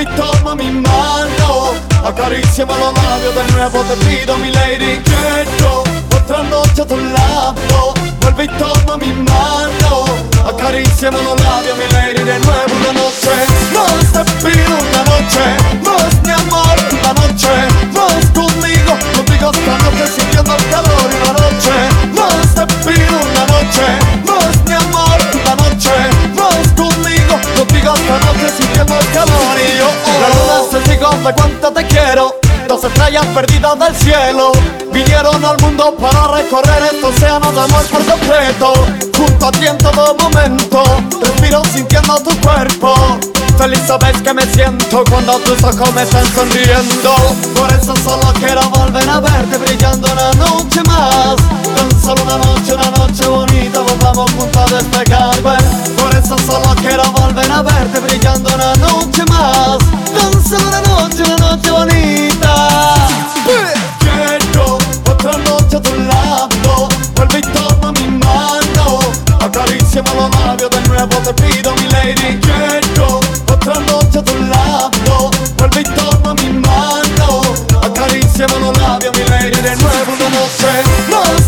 y toma mi mano. Acaríciame los labios de nuevo Te pido mi lady Quiero otra noche a tu lado. Y toma mi mano. Acaríciame los labios mi lady De nuevo cuánto te quiero. Dos estrellas perdidas del cielo Vinieron al mundo para recorrer este océano de amor por completo. Junto a ti en todo momento Respiro sintiendo tu cuerpo. Feliz sabes que me siento cuando tus ojos me están sonriendo. Por eso solo quiero volver a verte brillando una noche más. Tan solo una noche, una noche bonita Volvamos juntos a despegar. Por eso solo quiero volver a verte brillando una noche Vuelve y toma mi mano. Acaríciame los labios de nuevo Te pido mi lady Quiero otra noche a tu lado Vuelve y toma mi mano. Acaríciame los labios mi lady De nuevo una noche Más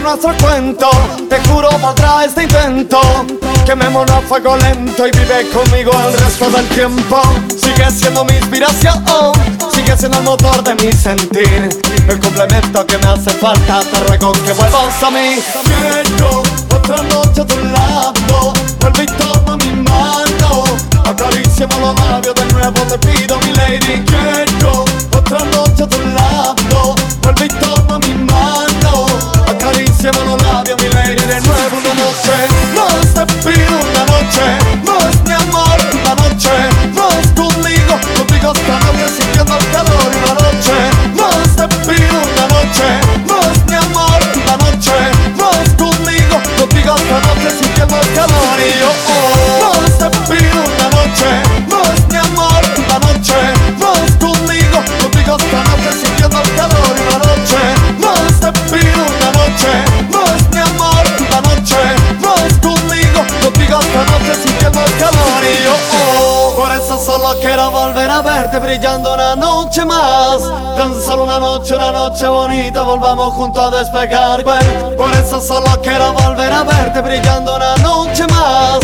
nuestro cuento Te juro valdrá este intento. Quemémonos a fuego lento y vive conmigo el resto del tiempo. Sigue siendo mi inspiración Sigue siendo el motor de mi sentir. El complemento que me hace falta Te ruego que vuelvas a mí. Otra noche tu lado solo quiero volver a verte brillando una noche más Tan solo una noche, una noche bonita Volvamos juntos a despegar. Por eso solo quiero volver a verte brillando una noche más